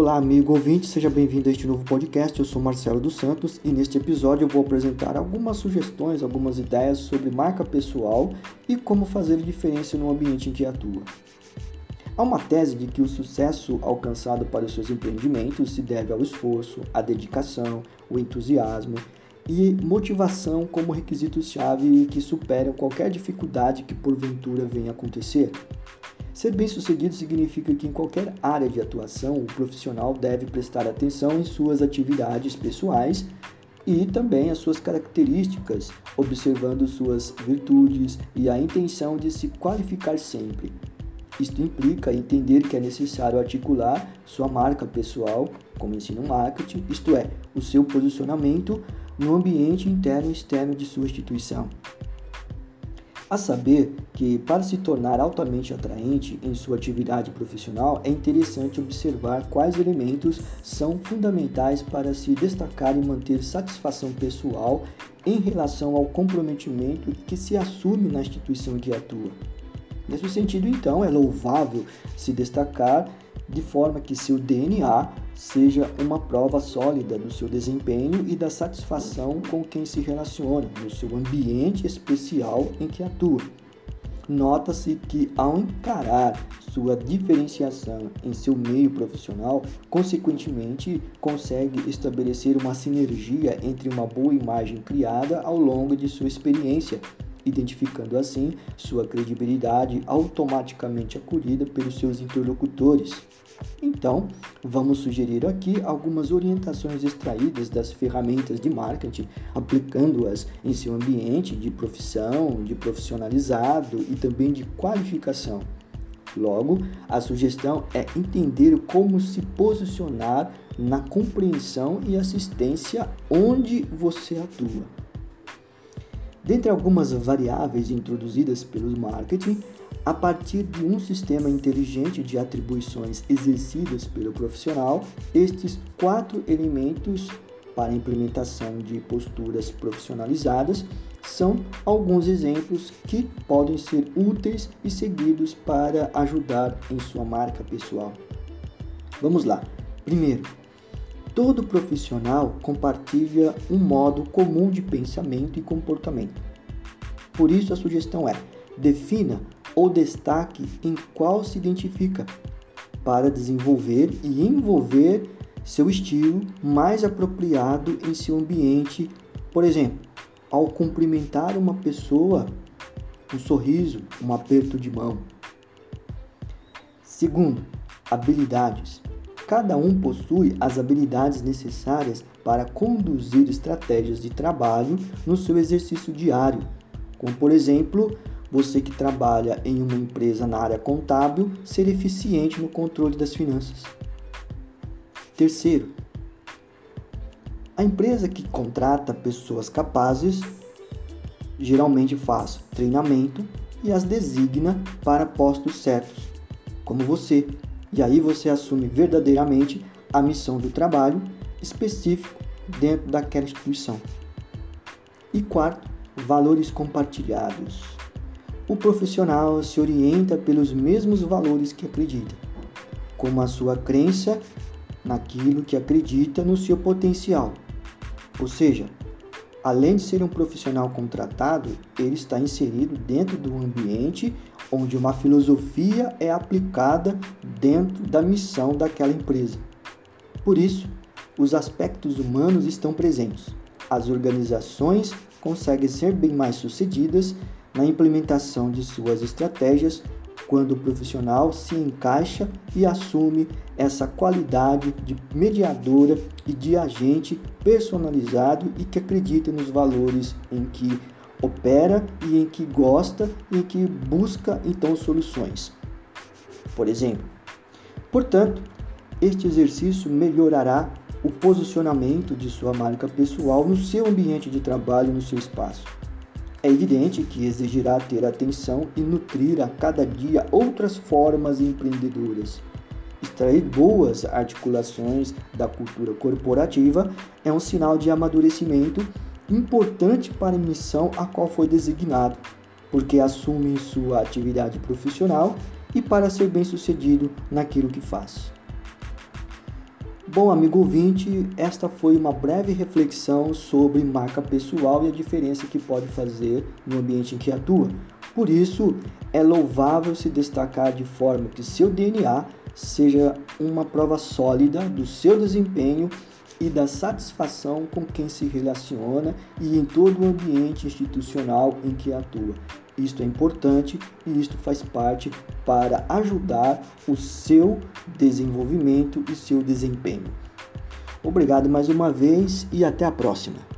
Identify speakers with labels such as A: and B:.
A: Olá, amigo ouvinte, seja bem-vindo a este novo podcast. Eu sou Marcelo dos Santos e neste episódio eu vou apresentar algumas sugestões, algumas ideias sobre marca pessoal e como fazer diferença no ambiente em que atua. Há uma tese de que o sucesso alcançado para os seus empreendimentos se deve ao esforço, à dedicação, o entusiasmo e motivação como requisitos-chave que superam qualquer dificuldade que porventura venha acontecer. Ser bem-sucedido significa que em qualquer área de atuação o profissional deve prestar atenção em suas atividades pessoais e também as suas características, observando suas virtudes e a intenção de se qualificar sempre. Isto implica entender que é necessário articular sua marca pessoal, como ensina o marketing, isto é, o seu posicionamento no ambiente interno e externo de sua instituição. A saber que, para se tornar altamente atraente em sua atividade profissional, é interessante observar quais elementos são fundamentais para se destacar e manter satisfação pessoal em relação ao comprometimento que se assume na instituição que atua. Nesse sentido, então, é louvável se destacar de forma que seu DNA seja uma prova sólida do seu desempenho e da satisfação com quem se relaciona, no seu ambiente especial em que atua. Nota-se que, ao encarar sua diferenciação em seu meio profissional, consequentemente consegue estabelecer uma sinergia entre uma boa imagem criada ao longo de sua experiência identificando assim sua credibilidade automaticamente acolhida pelos seus interlocutores. Então, vamos sugerir aqui algumas orientações extraídas das ferramentas de marketing, aplicando-as em seu ambiente de profissão, de profissionalizado e também de qualificação. Logo, a sugestão é entender como se posicionar na compreensão e assistência onde você atua. Dentre algumas variáveis introduzidas pelo marketing, a partir de um sistema inteligente de atribuições exercidas pelo profissional, estes quatro elementos para implementação de posturas profissionalizadas são alguns exemplos que podem ser úteis e seguidos para ajudar em sua marca pessoal. Vamos lá. Primeiro, Todo profissional compartilha um modo comum de pensamento e comportamento. Por isso, a sugestão é: defina ou destaque em qual se identifica, para desenvolver e envolver seu estilo mais apropriado em seu ambiente. Por exemplo, ao cumprimentar uma pessoa, um sorriso, um aperto de mão. Segundo, habilidades. Cada um possui as habilidades necessárias para conduzir estratégias de trabalho no seu exercício diário, como por exemplo, você que trabalha em uma empresa na área contábil ser eficiente no controle das finanças. Terceiro, a empresa que contrata pessoas capazes geralmente faz treinamento e as designa para postos certos, como você, e aí você assume verdadeiramente a missão do trabalho específico dentro daquela instituição. E quarto, valores compartilhados. O profissional se orienta pelos mesmos valores que acredita, como a sua crença naquilo que acredita no seu potencial. Ou seja, além de ser um profissional contratado, ele está inserido dentro do ambiente onde uma filosofia é aplicada dentro da missão daquela empresa. Por isso, os aspectos humanos estão presentes. As organizações conseguem ser bem mais sucedidas na implementação de suas estratégias quando o profissional se encaixa e assume essa qualidade de mediadora e de agente personalizado e que acredita nos valores em que opera e em que gosta e em que busca então soluções. Por exemplo, portanto, este exercício melhorará o posicionamento de sua marca pessoal no seu ambiente de trabalho, no seu espaço. É evidente que exigirá ter atenção e nutrir a cada dia outras formas empreendedoras. Extrair boas articulações da cultura corporativa é um sinal de amadurecimento importante para a missão a qual foi designado, porque assume sua atividade profissional e para ser bem-sucedido naquilo que faz. Bom, amigo ouvinte, esta foi uma breve reflexão sobre marca pessoal e a diferença que pode fazer no ambiente em que atua. Por isso, é louvável se destacar de forma que seu DNA seja uma prova sólida do seu desempenho e da satisfação com quem se relaciona e em todo o ambiente institucional em que atua. Isto é importante e isto faz parte para ajudar o seu desenvolvimento e seu desempenho. Obrigado mais uma vez e até a próxima.